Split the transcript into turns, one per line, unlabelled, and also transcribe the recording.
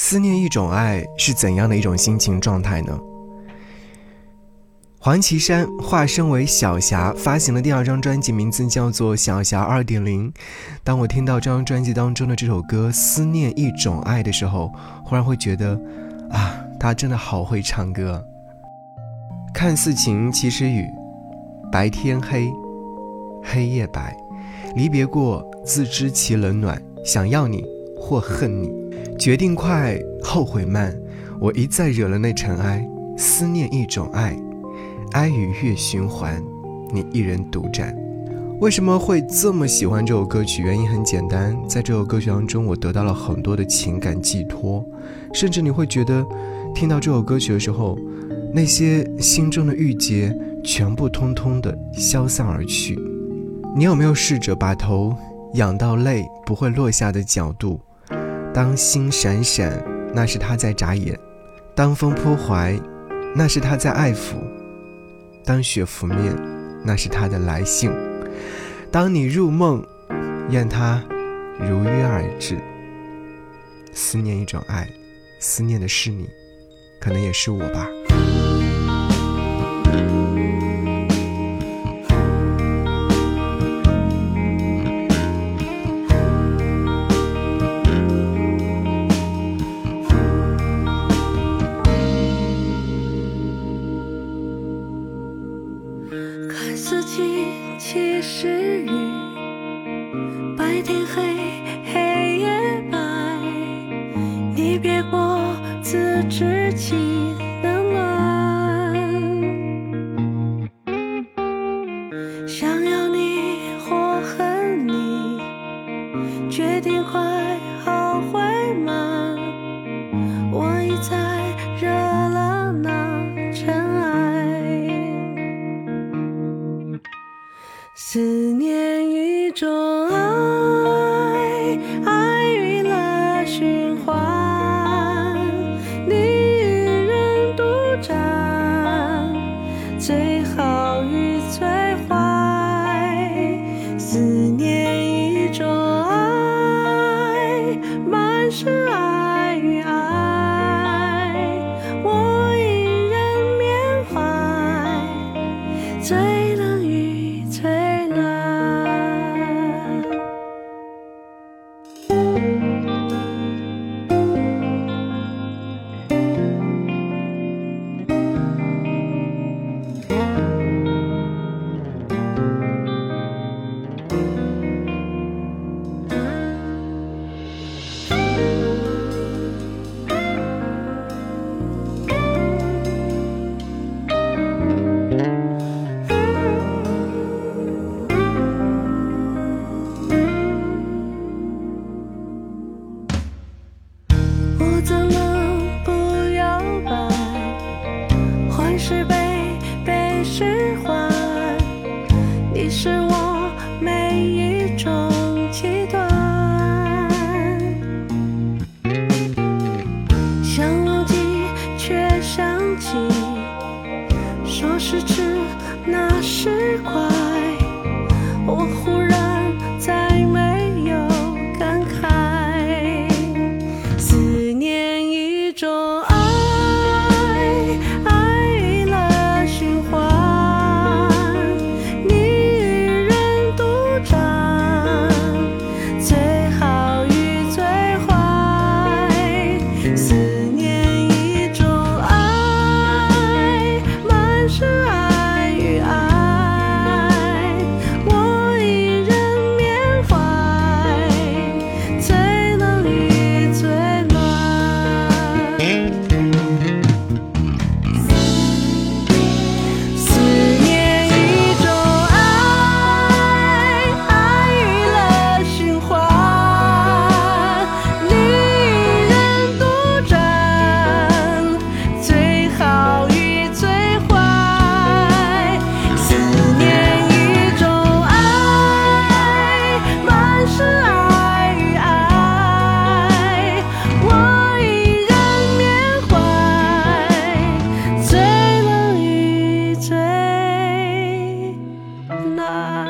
思念一种爱是怎样的一种心情状态呢？黄绮珊化身为小霞，发行的第二张专辑，名字叫做《小霞二点零》。当我听到这张专辑当中的这首歌《思念一种爱》的时候，忽然会觉得，啊，她真的好会唱歌。看似晴，其实雨；白天黑，黑夜白。离别过，自知其冷暖。想要你或恨你，决定快，后悔慢。我一再惹了那尘埃，思念一种爱。哀与月循环，你一人独占。为什么会这么喜欢这首歌曲？原因很简单，在这首歌曲当中，我得到了很多的情感寄托，甚至你会觉得，听到这首歌曲的时候，那些心中的郁结全部通通的消散而去。你有没有试着把头仰到泪不会落下的角度？当星闪闪，那是他在眨眼；当风扑怀，那是他在爱抚。当雪拂面，那是他的来信；当你入梦，愿他如约而至。思念一种爱，思念的是你，可能也是我吧。
白天黑黑夜白，你别过自知其难。想要你，或恨你，决定快后悔吗？我已在。是我每一种极端想忘记却想起说时迟那时快。Bye.